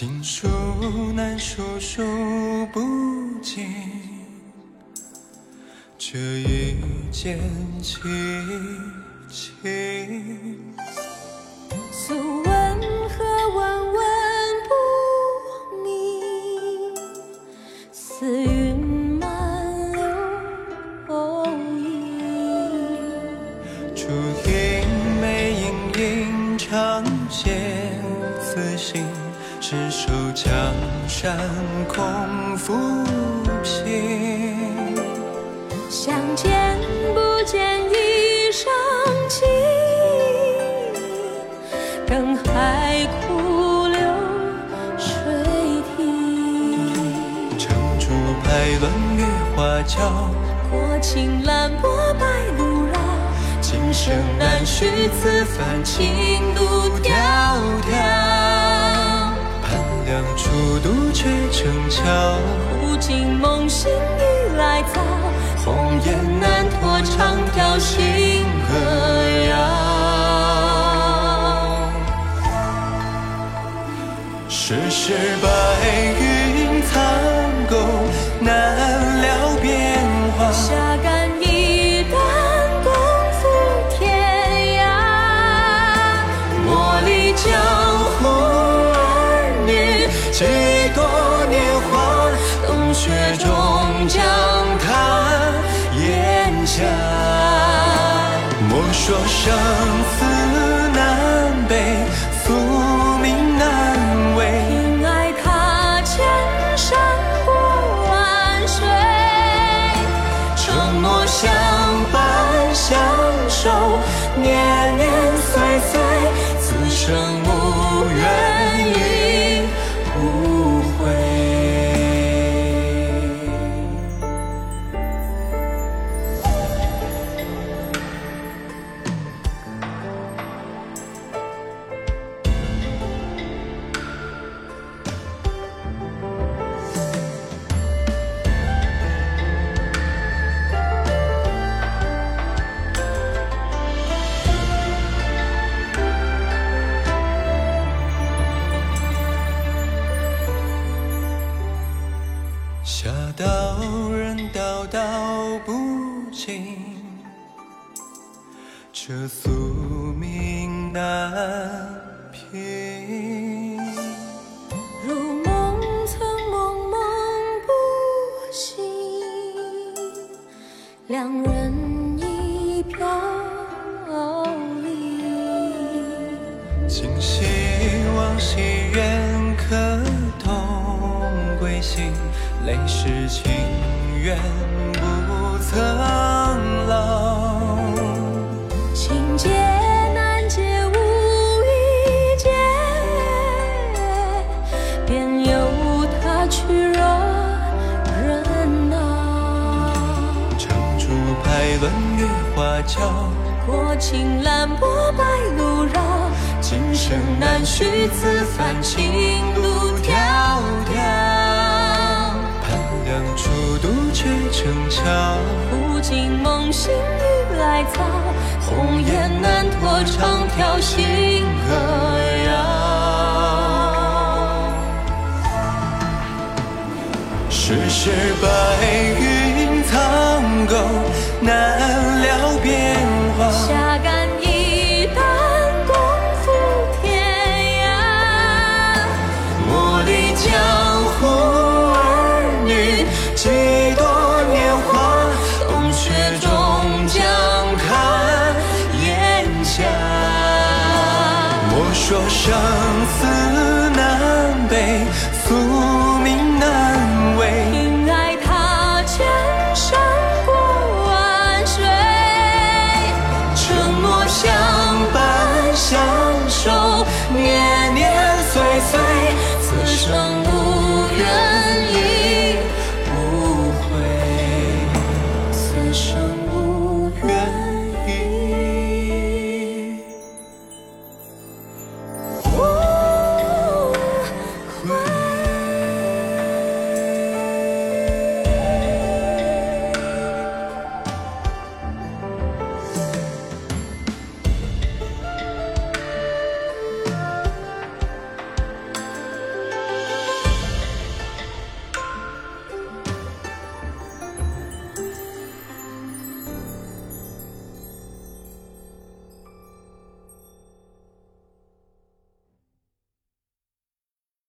情书难说说不尽，这一见倾情。素问何问问不明，似云满柳红影。竹影梅影影，长写此心。执手江山空浮萍。相见不见一生情，等海枯流水停。撑竹排乱月花娇，过青兰波白露绕，今生难续此番情路迢迢。孤独却成桥，不尽梦醒已来早。红颜难托长条星河遥，世事白多年华，冬雪终将他。下，莫说生死尽，这宿命难平。如梦曾梦梦不醒，两人一飘零。今夕往昔缘，可同归心？泪湿情缘不曾老，情劫难解无意解，便由他去惹人恼。长竹排乱月华娇，过青蓝波白露绕，今生难续此番情路却成桥，古今梦醒雨来早，红颜难托长条心河遥。世事白云苍狗。说生死南北，诉